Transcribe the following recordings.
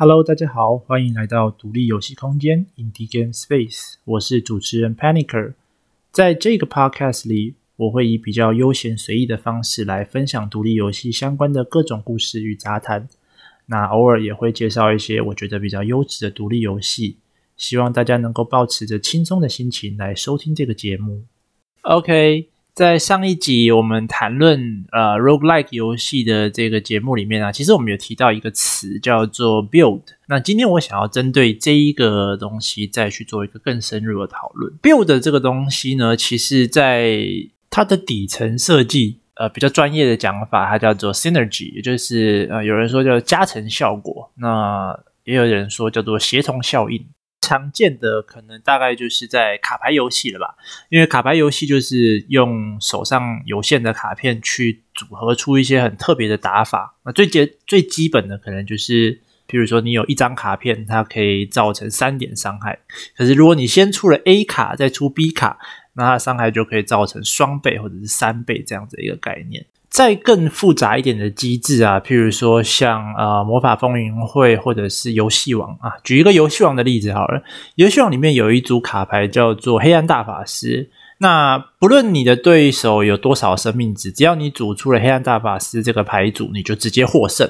Hello，大家好，欢迎来到独立游戏空间 Indie Game Space，我是主持人 Panicer。在这个 Podcast 里，我会以比较悠闲随意的方式来分享独立游戏相关的各种故事与杂谈。那偶尔也会介绍一些我觉得比较优质的独立游戏，希望大家能够抱持着轻松的心情来收听这个节目。OK。在上一集我们谈论呃 roguelike 游戏的这个节目里面啊，其实我们有提到一个词叫做 build。那今天我想要针对这一个东西再去做一个更深入的讨论。build 这个东西呢，其实在它的底层设计，呃，比较专业的讲法，它叫做 synergy，也就是呃有人说叫加成效果，那也有人说叫做协同效应。常见的可能大概就是在卡牌游戏了吧，因为卡牌游戏就是用手上有限的卡片去组合出一些很特别的打法。那最基最基本的可能就是，比如说你有一张卡片，它可以造成三点伤害。可是如果你先出了 A 卡，再出 B 卡，那它伤害就可以造成双倍或者是三倍这样子一个概念。再更复杂一点的机制啊，譬如说像呃魔法风云会或者是游戏王啊，举一个游戏王的例子好了。游戏王里面有一组卡牌叫做黑暗大法师，那不论你的对手有多少生命值，只要你组出了黑暗大法师这个牌组，你就直接获胜。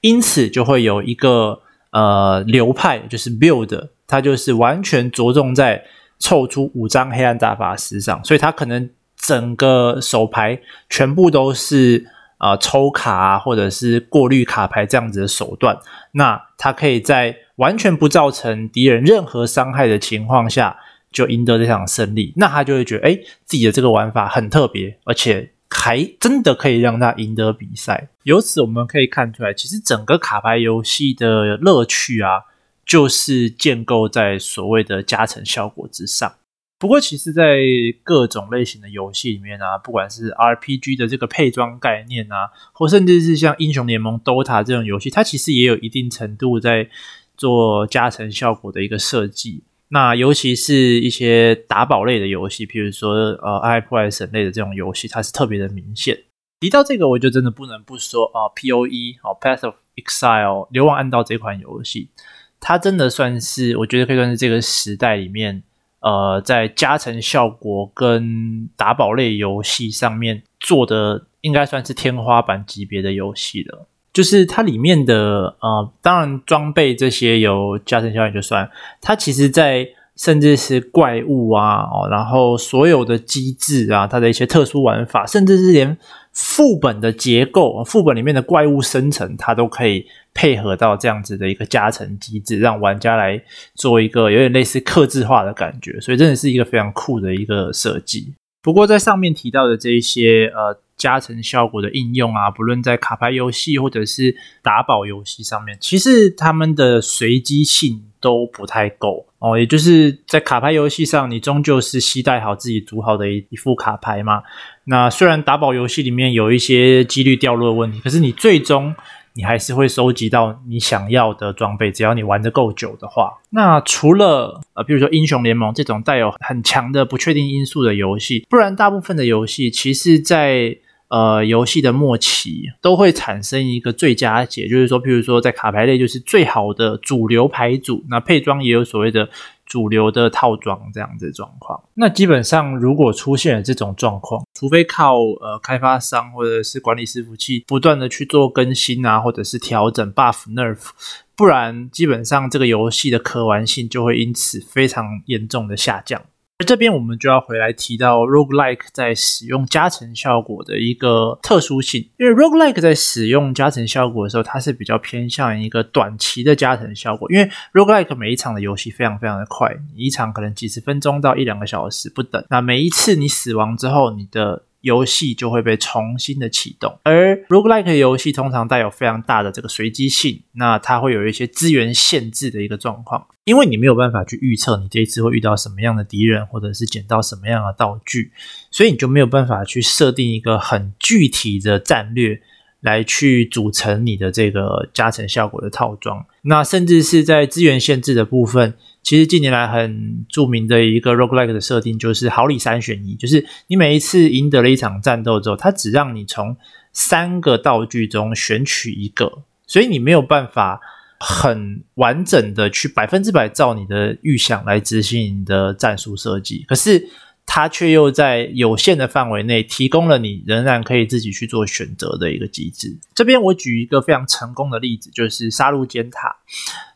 因此就会有一个呃流派，就是 build，它就是完全着重在凑出五张黑暗大法师上，所以它可能。整个手牌全部都是、呃、抽卡啊，或者是过滤卡牌这样子的手段，那他可以在完全不造成敌人任何伤害的情况下就赢得这场胜利，那他就会觉得哎，自己的这个玩法很特别，而且还真的可以让他赢得比赛。由此我们可以看出来，其实整个卡牌游戏的乐趣啊，就是建构在所谓的加成效果之上。不过，其实，在各种类型的游戏里面啊，不管是 RPG 的这个配装概念啊，或甚至是像英雄联盟、Dota 这种游戏，它其实也有一定程度在做加成效果的一个设计。那尤其是一些打宝类的游戏，譬如说呃，暗黑破坏神类的这种游戏，它是特别的明显。提到这个，我就真的不能不说啊，POE 哦，Path of Exile 流亡暗道这款游戏，它真的算是我觉得可以算是这个时代里面。呃，在加成效果跟打宝类游戏上面做的，应该算是天花板级别的游戏了。就是它里面的呃，当然装备这些有加成效应就算，它其实在甚至是怪物啊，哦，然后所有的机制啊，它的一些特殊玩法，甚至是连副本的结构，副本里面的怪物生成，它都可以。配合到这样子的一个加成机制，让玩家来做一个有点类似克制化的感觉，所以真的是一个非常酷的一个设计。不过在上面提到的这一些呃加成效果的应用啊，不论在卡牌游戏或者是打宝游戏上面，其实他们的随机性都不太够哦。也就是在卡牌游戏上，你终究是携带好自己组好的一一副卡牌嘛。那虽然打宝游戏里面有一些几率掉落的问题，可是你最终。你还是会收集到你想要的装备，只要你玩得够久的话。那除了呃，比如说英雄联盟这种带有很强的不确定因素的游戏，不然大部分的游戏其实在呃游戏的末期都会产生一个最佳解，就是说，譬如说在卡牌类就是最好的主流牌组，那配装也有所谓的。主流的套装这样子状况，那基本上如果出现了这种状况，除非靠呃开发商或者是管理伺服器不断的去做更新啊，或者是调整 buff nerf，不然基本上这个游戏的可玩性就会因此非常严重的下降。而这边我们就要回来提到 roguelike 在使用加成效果的一个特殊性，因为 roguelike 在使用加成效果的时候，它是比较偏向一个短期的加成效果，因为 roguelike 每一场的游戏非常非常的快，一场可能几十分钟到一两个小时不等，那每一次你死亡之后，你的游戏就会被重新的启动，而 roguelike 游戏通常带有非常大的这个随机性，那它会有一些资源限制的一个状况，因为你没有办法去预测你这一次会遇到什么样的敌人，或者是捡到什么样的道具，所以你就没有办法去设定一个很具体的战略来去组成你的这个加成效果的套装，那甚至是在资源限制的部分。其实近年来很著名的一个 roguelike 的设定就是好礼三选一，就是你每一次赢得了一场战斗之后，它只让你从三个道具中选取一个，所以你没有办法很完整的去百分之百照你的预想来执行你的战术设计，可是。它却又在有限的范围内提供了你仍然可以自己去做选择的一个机制。这边我举一个非常成功的例子，就是杀戮尖塔。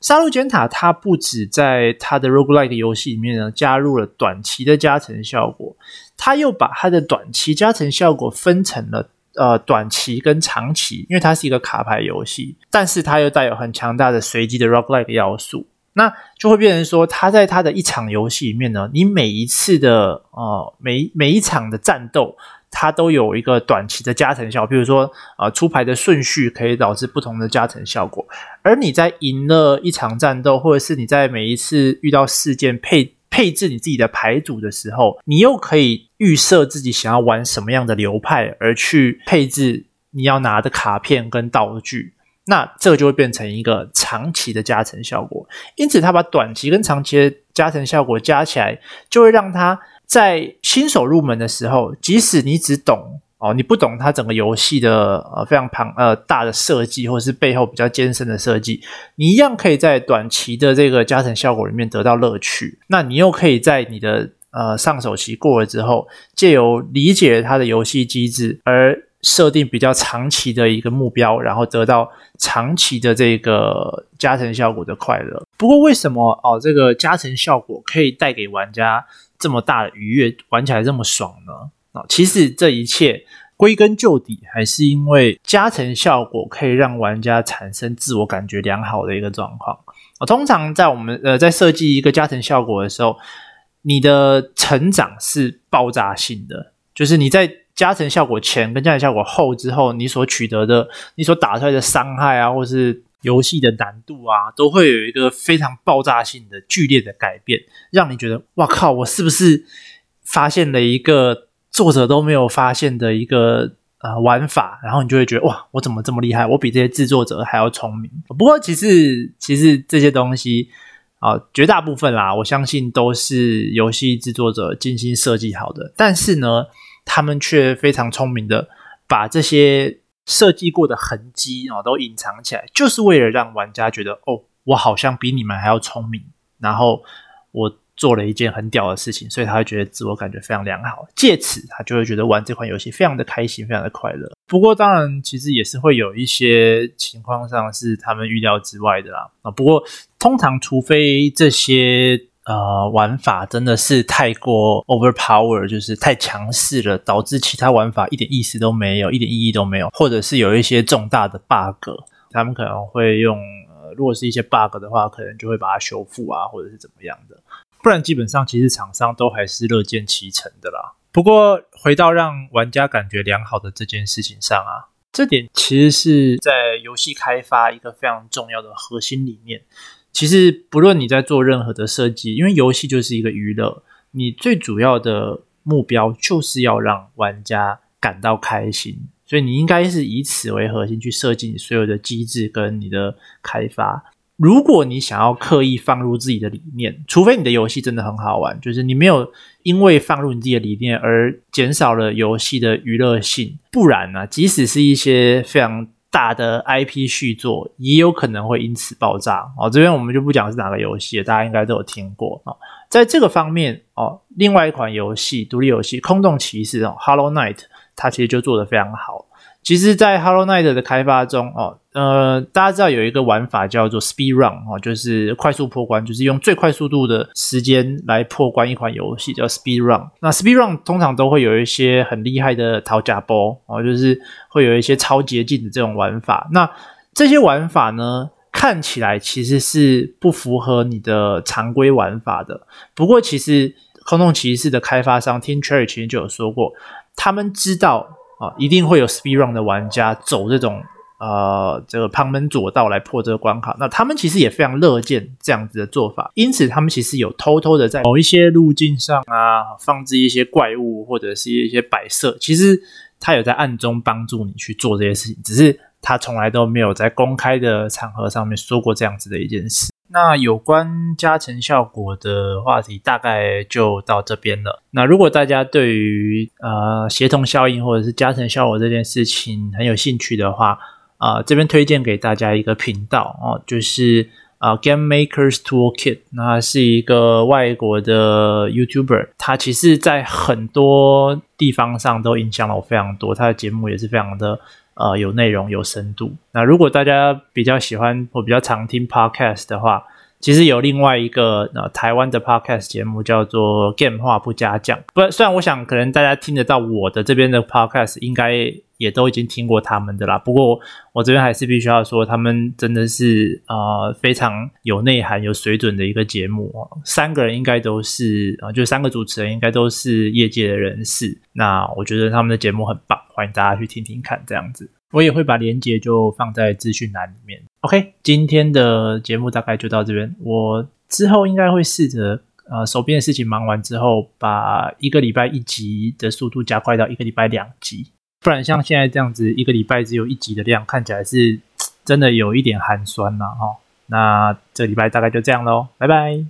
杀戮尖塔它不止在它的 roguelike 游戏里面呢加入了短期的加成效果，它又把它的短期加成效果分成了呃短期跟长期，因为它是一个卡牌游戏，但是它又带有很强大的随机的 roguelike 要素。那就会变成说，他在他的一场游戏里面呢，你每一次的呃每每一场的战斗，它都有一个短期的加成效，比如说呃出牌的顺序可以导致不同的加成效果。而你在赢了一场战斗，或者是你在每一次遇到事件配配置你自己的牌组的时候，你又可以预设自己想要玩什么样的流派，而去配置你要拿的卡片跟道具。那这个就会变成一个长期的加成效果，因此他把短期跟长期的加成效果加起来，就会让他在新手入门的时候，即使你只懂哦，你不懂它整个游戏的呃非常庞呃大的设计，或者是背后比较艰深的设计，你一样可以在短期的这个加成效果里面得到乐趣。那你又可以在你的呃上手期过了之后，借由理解它的游戏机制而。设定比较长期的一个目标，然后得到长期的这个加成效果的快乐。不过，为什么哦这个加成效果可以带给玩家这么大的愉悦，玩起来这么爽呢？啊、其实这一切归根究底还是因为加成效果可以让玩家产生自我感觉良好的一个状况。哦，通常在我们呃在设计一个加成效果的时候，你的成长是爆炸性的，就是你在。加成效果前跟加成效果后之后，你所取得的、你所打出来的伤害啊，或是游戏的难度啊，都会有一个非常爆炸性的、剧烈的改变，让你觉得哇靠，我是不是发现了一个作者都没有发现的一个呃玩法？然后你就会觉得哇，我怎么这么厉害？我比这些制作者还要聪明。不过其实其实这些东西啊、绝大部分啦，我相信都是游戏制作者精心设计好的。但是呢，他们却非常聪明的把这些设计过的痕迹哦都隐藏起来，就是为了让玩家觉得哦，我好像比你们还要聪明，然后我做了一件很屌的事情，所以他会觉得自我感觉非常良好，借此他就会觉得玩这款游戏非常的开心，非常的快乐。不过当然，其实也是会有一些情况上是他们预料之外的啦啊。不过通常，除非这些。呃，玩法真的是太过 overpower，就是太强势了，导致其他玩法一点意思都没有，一点意义都没有，或者是有一些重大的 bug，他们可能会用，呃，如果是一些 bug 的话，可能就会把它修复啊，或者是怎么样的，不然基本上其实厂商都还是乐见其成的啦。不过回到让玩家感觉良好的这件事情上啊，这点其实是在游戏开发一个非常重要的核心理念。其实，不论你在做任何的设计，因为游戏就是一个娱乐，你最主要的目标就是要让玩家感到开心，所以你应该是以此为核心去设计你所有的机制跟你的开发。如果你想要刻意放入自己的理念，除非你的游戏真的很好玩，就是你没有因为放入你自己的理念而减少了游戏的娱乐性，不然呢，即使是一些非常大的 IP 续作也有可能会因此爆炸哦。这边我们就不讲是哪个游戏，大家应该都有听过哦。在这个方面哦，另外一款游戏，独立游戏《空洞骑士》哦，《Hollow Knight》，它其实就做得非常好。其实，在 Hollow Knight 的开发中，哦，呃，大家知道有一个玩法叫做 Speed Run，哦，就是快速破关，就是用最快速度的时间来破关一款游戏，叫 Speed Run。那 Speed Run 通常都会有一些很厉害的讨价包，哦，就是会有一些超捷径的这种玩法。那这些玩法呢，看起来其实是不符合你的常规玩法的。不过，其实空洞骑士的开发商 Team Cherry 其实就有说过，他们知道。啊，一定会有 speed run 的玩家走这种呃这个旁门左道来破这个关卡。那他们其实也非常乐见这样子的做法，因此他们其实有偷偷的在某一些路径上啊放置一些怪物或者是一些摆设。其实他有在暗中帮助你去做这些事情，只是他从来都没有在公开的场合上面说过这样子的一件事。那有关加成效果的话题大概就到这边了。那如果大家对于呃协同效应或者是加成效果这件事情很有兴趣的话，啊、呃，这边推荐给大家一个频道哦，就是啊、Game Makers Toolkit，那是一个外国的 YouTuber，他其实在很多地方上都影响了我非常多，他的节目也是非常的呃有内容、有深度。那如果大家比较喜欢我比较常听 Podcast 的话，其实有另外一个呃台湾的 podcast 节目叫做 Game 话不加酱，不，虽然我想可能大家听得到我的这边的 podcast，应该也都已经听过他们的啦。不过我这边还是必须要说，他们真的是呃非常有内涵、有水准的一个节目。三个人应该都是啊、就三个主持人应该都是业界的人士。那我觉得他们的节目很棒，欢迎大家去听听看，这样子。我也会把链接就放在资讯栏里面。OK，今天的节目大概就到这边。我之后应该会试着，呃，手边的事情忙完之后，把一个礼拜一集的速度加快到一个礼拜两集。不然像现在这样子，一个礼拜只有一集的量，看起来是真的有一点寒酸了哈。那这礼拜大概就这样喽，拜拜。